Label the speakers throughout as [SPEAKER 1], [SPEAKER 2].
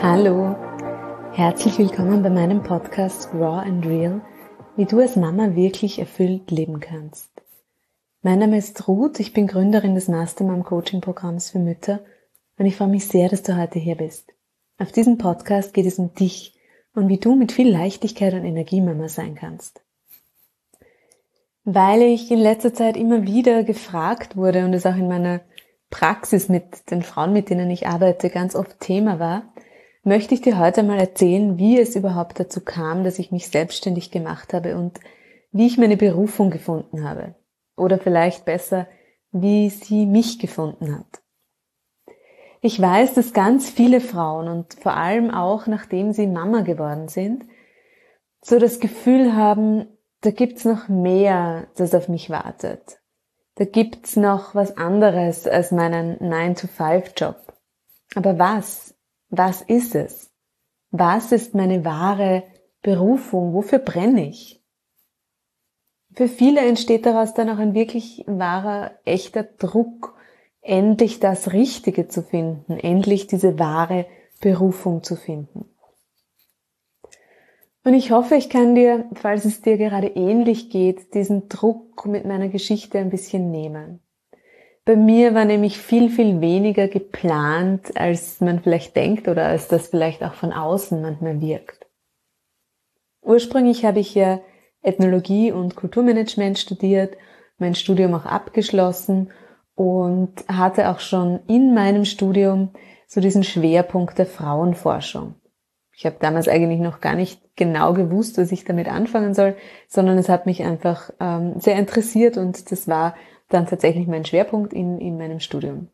[SPEAKER 1] Hallo, herzlich willkommen bei meinem Podcast Raw and Real, wie du als Mama wirklich erfüllt leben kannst. Mein Name ist Ruth, ich bin Gründerin des Mastermom Coaching Programms für Mütter und ich freue mich sehr, dass du heute hier bist. Auf diesem Podcast geht es um dich und wie du mit viel Leichtigkeit und Energie Mama sein kannst. Weil ich in letzter Zeit immer wieder gefragt wurde und es auch in meiner Praxis mit den Frauen, mit denen ich arbeite, ganz oft Thema war, möchte ich dir heute mal erzählen, wie es überhaupt dazu kam, dass ich mich selbstständig gemacht habe und wie ich meine Berufung gefunden habe. Oder vielleicht besser, wie sie mich gefunden hat. Ich weiß, dass ganz viele Frauen und vor allem auch nachdem sie Mama geworden sind, so das Gefühl haben, da gibt's noch mehr, das auf mich wartet. Da gibt's noch was anderes als meinen 9-to-5-Job. Aber was? Was ist es? Was ist meine wahre Berufung? Wofür brenne ich? Für viele entsteht daraus dann auch ein wirklich wahrer, echter Druck, endlich das Richtige zu finden, endlich diese wahre Berufung zu finden. Und ich hoffe, ich kann dir, falls es dir gerade ähnlich geht, diesen Druck mit meiner Geschichte ein bisschen nehmen. Bei mir war nämlich viel, viel weniger geplant, als man vielleicht denkt oder als das vielleicht auch von außen manchmal wirkt. Ursprünglich habe ich ja Ethnologie und Kulturmanagement studiert, mein Studium auch abgeschlossen und hatte auch schon in meinem Studium so diesen Schwerpunkt der Frauenforschung. Ich habe damals eigentlich noch gar nicht genau gewusst, was ich damit anfangen soll, sondern es hat mich einfach ähm, sehr interessiert und das war dann tatsächlich mein Schwerpunkt in, in meinem Studium.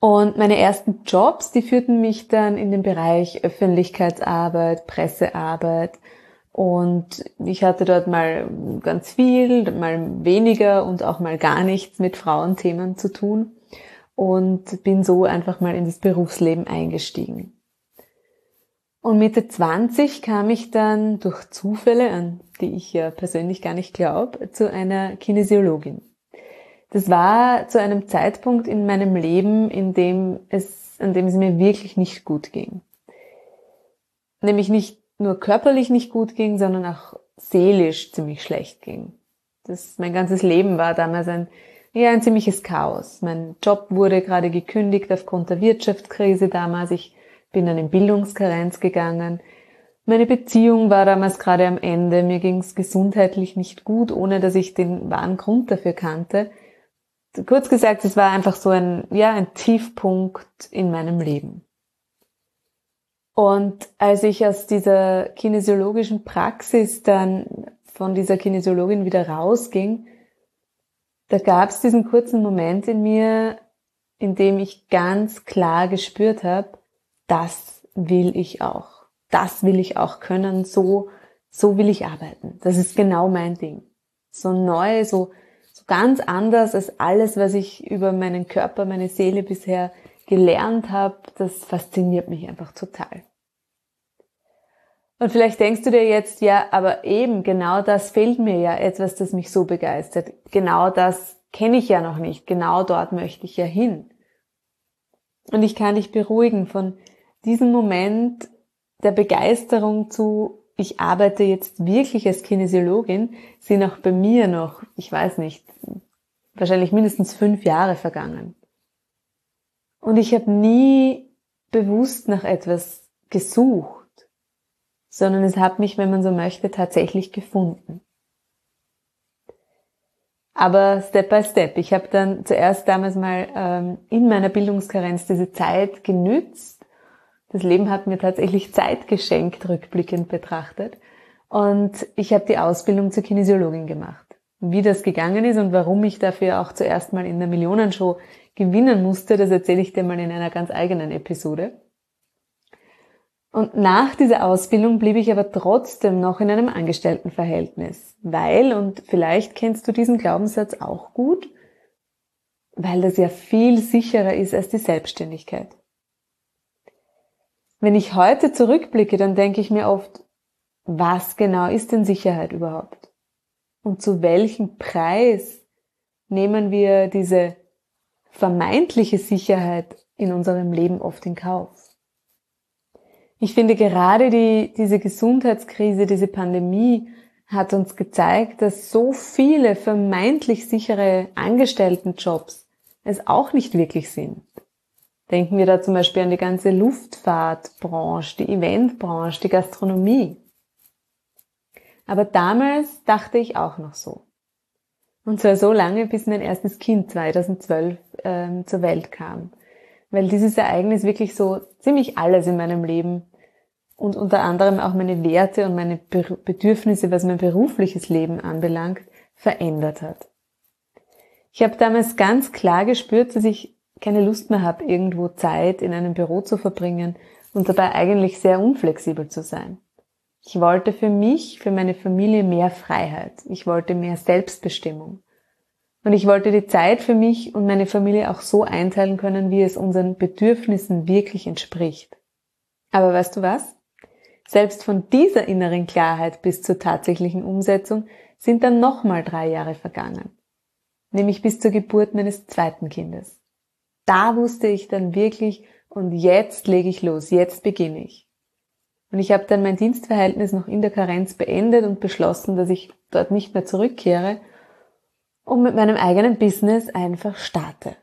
[SPEAKER 1] Und meine ersten Jobs, die führten mich dann in den Bereich Öffentlichkeitsarbeit, Pressearbeit. Und ich hatte dort mal ganz viel, mal weniger und auch mal gar nichts mit Frauenthemen zu tun und bin so einfach mal in das Berufsleben eingestiegen. Und Mitte 20 kam ich dann durch Zufälle, an die ich ja persönlich gar nicht glaube, zu einer Kinesiologin. Das war zu einem Zeitpunkt in meinem Leben, in dem es, an dem es mir wirklich nicht gut ging. Nämlich nicht nur körperlich nicht gut ging, sondern auch seelisch ziemlich schlecht ging. Das, mein ganzes Leben war damals ein, ja, ein ziemliches Chaos. Mein Job wurde gerade gekündigt aufgrund der Wirtschaftskrise damals. Ich bin dann in Bildungskarenz gegangen. Meine Beziehung war damals gerade am Ende. Mir ging es gesundheitlich nicht gut, ohne dass ich den wahren Grund dafür kannte kurz gesagt, es war einfach so ein, ja, ein Tiefpunkt in meinem Leben. Und als ich aus dieser kinesiologischen Praxis dann von dieser Kinesiologin wieder rausging, da gab es diesen kurzen Moment in mir, in dem ich ganz klar gespürt habe, das will ich auch. Das will ich auch können. So, so will ich arbeiten. Das ist genau mein Ding. So neu, so ganz anders als alles, was ich über meinen Körper, meine Seele bisher gelernt habe. Das fasziniert mich einfach total. Und vielleicht denkst du dir jetzt, ja, aber eben genau das fehlt mir ja, etwas, das mich so begeistert. Genau das kenne ich ja noch nicht. Genau dort möchte ich ja hin. Und ich kann dich beruhigen von diesem Moment der Begeisterung zu, ich arbeite jetzt wirklich als Kinesiologin, sind auch bei mir noch, ich weiß nicht, wahrscheinlich mindestens fünf Jahre vergangen. Und ich habe nie bewusst nach etwas gesucht, sondern es hat mich, wenn man so möchte, tatsächlich gefunden. Aber Step by Step. Ich habe dann zuerst damals mal ähm, in meiner Bildungskarenz diese Zeit genützt, das Leben hat mir tatsächlich Zeit geschenkt, rückblickend betrachtet. Und ich habe die Ausbildung zur Kinesiologin gemacht. Wie das gegangen ist und warum ich dafür auch zuerst mal in der Millionenshow gewinnen musste, das erzähle ich dir mal in einer ganz eigenen Episode. Und nach dieser Ausbildung blieb ich aber trotzdem noch in einem Angestelltenverhältnis, weil, und vielleicht kennst du diesen Glaubenssatz auch gut, weil das ja viel sicherer ist als die Selbstständigkeit. Wenn ich heute zurückblicke, dann denke ich mir oft, was genau ist denn Sicherheit überhaupt? Und zu welchem Preis nehmen wir diese vermeintliche Sicherheit in unserem Leben oft in Kauf? Ich finde gerade die, diese Gesundheitskrise, diese Pandemie hat uns gezeigt, dass so viele vermeintlich sichere Angestelltenjobs es auch nicht wirklich sind. Denken wir da zum Beispiel an die ganze Luftfahrtbranche, die Eventbranche, die Gastronomie. Aber damals dachte ich auch noch so. Und zwar so lange, bis mein erstes Kind 2012 ähm, zur Welt kam. Weil dieses Ereignis wirklich so ziemlich alles in meinem Leben und unter anderem auch meine Werte und meine Bedürfnisse, was mein berufliches Leben anbelangt, verändert hat. Ich habe damals ganz klar gespürt, dass ich keine Lust mehr habe, irgendwo Zeit in einem Büro zu verbringen und dabei eigentlich sehr unflexibel zu sein. Ich wollte für mich, für meine Familie mehr Freiheit. Ich wollte mehr Selbstbestimmung. Und ich wollte die Zeit für mich und meine Familie auch so einteilen können, wie es unseren Bedürfnissen wirklich entspricht. Aber weißt du was? Selbst von dieser inneren Klarheit bis zur tatsächlichen Umsetzung sind dann nochmal drei Jahre vergangen. Nämlich bis zur Geburt meines zweiten Kindes. Da wusste ich dann wirklich, und jetzt lege ich los, jetzt beginne ich. Und ich habe dann mein Dienstverhältnis noch in der Karenz beendet und beschlossen, dass ich dort nicht mehr zurückkehre und mit meinem eigenen Business einfach starte.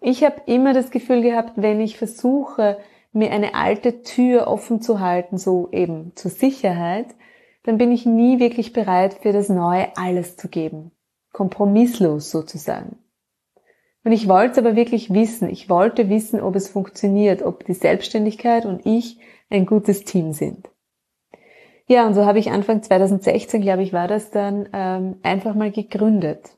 [SPEAKER 1] Ich habe immer das Gefühl gehabt, wenn ich versuche, mir eine alte Tür offen zu halten, so eben zur Sicherheit, dann bin ich nie wirklich bereit, für das Neue alles zu geben. Kompromisslos sozusagen. Und ich wollte es aber wirklich wissen. Ich wollte wissen, ob es funktioniert, ob die Selbstständigkeit und ich ein gutes Team sind. Ja, und so habe ich Anfang 2016, glaube ich, war das dann ähm, einfach mal gegründet.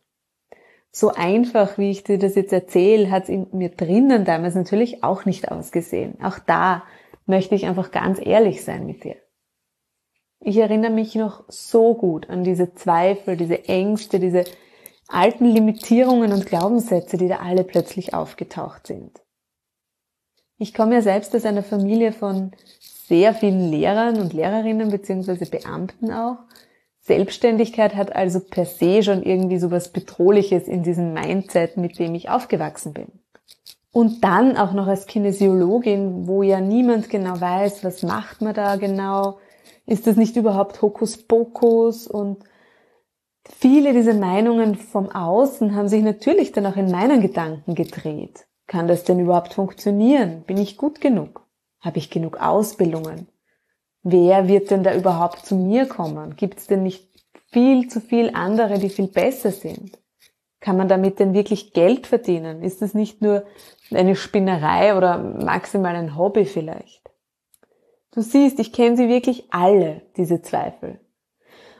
[SPEAKER 1] So einfach, wie ich dir das jetzt erzähle, hat es in mir drinnen damals natürlich auch nicht ausgesehen. Auch da möchte ich einfach ganz ehrlich sein mit dir. Ich erinnere mich noch so gut an diese Zweifel, diese Ängste, diese alten Limitierungen und Glaubenssätze, die da alle plötzlich aufgetaucht sind. Ich komme ja selbst aus einer Familie von sehr vielen Lehrern und Lehrerinnen beziehungsweise Beamten auch. Selbstständigkeit hat also per se schon irgendwie so was Bedrohliches in diesem Mindset, mit dem ich aufgewachsen bin. Und dann auch noch als Kinesiologin, wo ja niemand genau weiß, was macht man da genau, ist das nicht überhaupt Hokuspokus und Viele dieser Meinungen vom Außen haben sich natürlich dann auch in meinen Gedanken gedreht. Kann das denn überhaupt funktionieren? Bin ich gut genug? Habe ich genug Ausbildungen? Wer wird denn da überhaupt zu mir kommen? Gibt es denn nicht viel zu viel andere, die viel besser sind? Kann man damit denn wirklich Geld verdienen? Ist es nicht nur eine Spinnerei oder maximal ein Hobby vielleicht? Du siehst, ich kenne sie wirklich alle, diese Zweifel.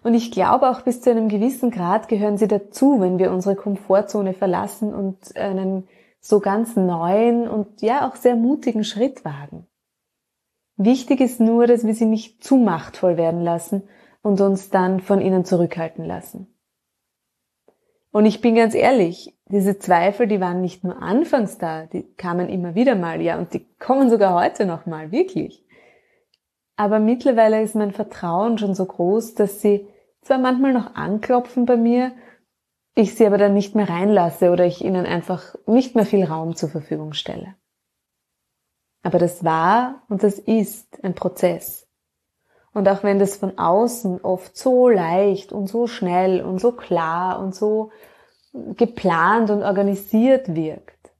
[SPEAKER 1] Und ich glaube auch bis zu einem gewissen Grad gehören sie dazu, wenn wir unsere Komfortzone verlassen und einen so ganz neuen und ja auch sehr mutigen Schritt wagen. Wichtig ist nur, dass wir sie nicht zu machtvoll werden lassen und uns dann von ihnen zurückhalten lassen. Und ich bin ganz ehrlich, diese Zweifel, die waren nicht nur anfangs da, die kamen immer wieder mal, ja, und die kommen sogar heute noch mal, wirklich. Aber mittlerweile ist mein Vertrauen schon so groß, dass sie zwar manchmal noch anklopfen bei mir, ich sie aber dann nicht mehr reinlasse oder ich ihnen einfach nicht mehr viel Raum zur Verfügung stelle. Aber das war und das ist ein Prozess. Und auch wenn das von außen oft so leicht und so schnell und so klar und so geplant und organisiert wirkt,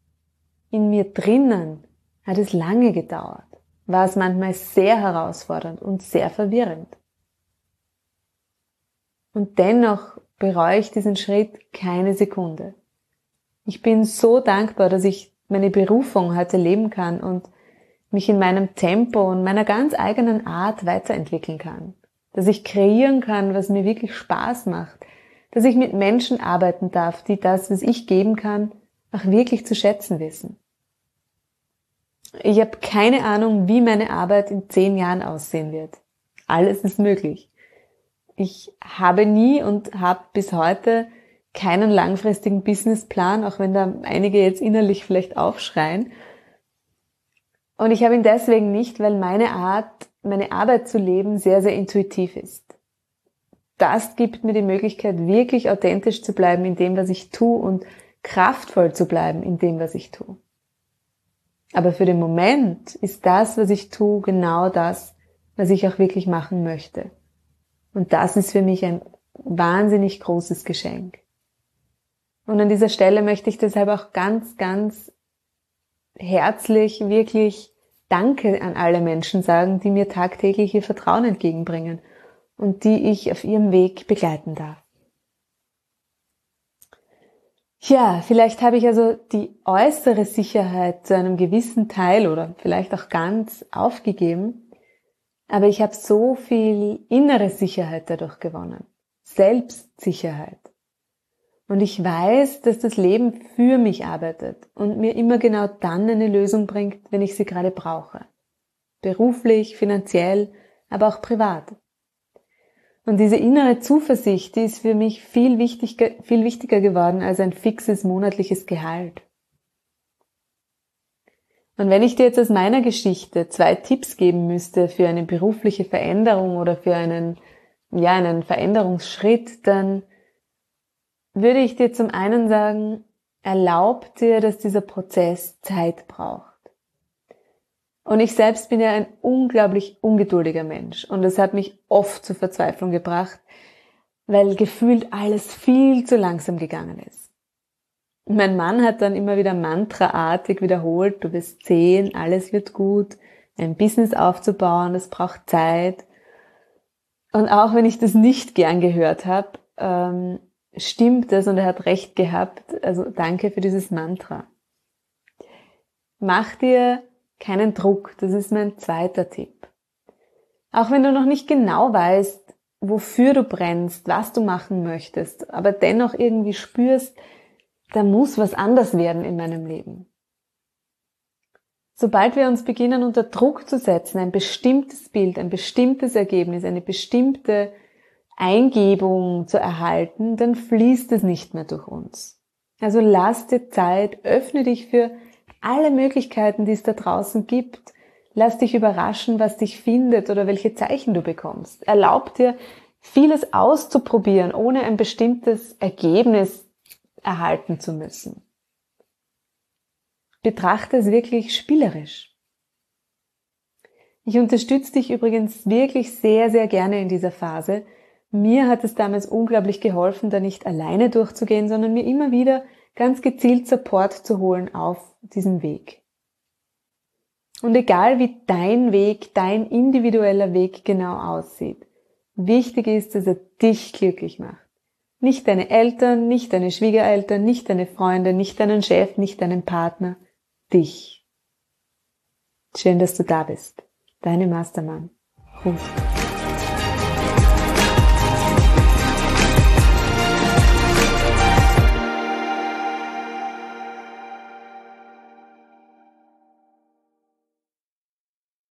[SPEAKER 1] in mir drinnen hat es lange gedauert, war es manchmal sehr herausfordernd und sehr verwirrend. Und dennoch bereue ich diesen Schritt keine Sekunde. Ich bin so dankbar, dass ich meine Berufung heute leben kann und mich in meinem Tempo und meiner ganz eigenen Art weiterentwickeln kann. Dass ich kreieren kann, was mir wirklich Spaß macht. Dass ich mit Menschen arbeiten darf, die das, was ich geben kann, auch wirklich zu schätzen wissen. Ich habe keine Ahnung, wie meine Arbeit in zehn Jahren aussehen wird. Alles ist möglich. Ich habe nie und habe bis heute keinen langfristigen Businessplan, auch wenn da einige jetzt innerlich vielleicht aufschreien. Und ich habe ihn deswegen nicht, weil meine Art, meine Arbeit zu leben sehr, sehr intuitiv ist. Das gibt mir die Möglichkeit, wirklich authentisch zu bleiben in dem, was ich tue und kraftvoll zu bleiben in dem, was ich tue. Aber für den Moment ist das, was ich tue, genau das, was ich auch wirklich machen möchte. Und das ist für mich ein wahnsinnig großes Geschenk. Und an dieser Stelle möchte ich deshalb auch ganz, ganz herzlich wirklich Danke an alle Menschen sagen, die mir tagtäglich ihr Vertrauen entgegenbringen und die ich auf ihrem Weg begleiten darf. Ja, vielleicht habe ich also die äußere Sicherheit zu einem gewissen Teil oder vielleicht auch ganz aufgegeben, aber ich habe so viel innere Sicherheit dadurch gewonnen. Selbstsicherheit. Und ich weiß, dass das Leben für mich arbeitet und mir immer genau dann eine Lösung bringt, wenn ich sie gerade brauche. Beruflich, finanziell, aber auch privat. Und diese innere Zuversicht, die ist für mich viel wichtiger, viel wichtiger geworden als ein fixes monatliches Gehalt. Und wenn ich dir jetzt aus meiner Geschichte zwei Tipps geben müsste für eine berufliche Veränderung oder für einen, ja, einen Veränderungsschritt, dann würde ich dir zum einen sagen, erlaub dir, dass dieser Prozess Zeit braucht. Und ich selbst bin ja ein unglaublich ungeduldiger Mensch und es hat mich oft zur Verzweiflung gebracht, weil gefühlt alles viel zu langsam gegangen ist. Mein Mann hat dann immer wieder mantraartig wiederholt, du bist zehn, alles wird gut, ein Business aufzubauen, das braucht Zeit. Und auch wenn ich das nicht gern gehört habe, ähm, stimmt es und er hat recht gehabt. Also danke für dieses Mantra. Mach dir keinen Druck, das ist mein zweiter Tipp. Auch wenn du noch nicht genau weißt, wofür du brennst, was du machen möchtest, aber dennoch irgendwie spürst, da muss was anders werden in meinem Leben. Sobald wir uns beginnen unter Druck zu setzen, ein bestimmtes Bild, ein bestimmtes Ergebnis, eine bestimmte Eingebung zu erhalten, dann fließt es nicht mehr durch uns. Also lass dir Zeit, öffne dich für alle Möglichkeiten, die es da draußen gibt. Lass dich überraschen, was dich findet oder welche Zeichen du bekommst. Erlaub dir, vieles auszuprobieren, ohne ein bestimmtes Ergebnis erhalten zu müssen. Betrachte es wirklich spielerisch. Ich unterstütze dich übrigens wirklich sehr, sehr gerne in dieser Phase, mir hat es damals unglaublich geholfen, da nicht alleine durchzugehen, sondern mir immer wieder ganz gezielt Support zu holen auf diesem Weg. Und egal wie dein Weg, dein individueller Weg genau aussieht, wichtig ist, dass er dich glücklich macht. Nicht deine Eltern, nicht deine Schwiegereltern, nicht deine Freunde, nicht deinen Chef, nicht deinen Partner, dich. Schön, dass du da bist. Deine Mastermann. Ruf.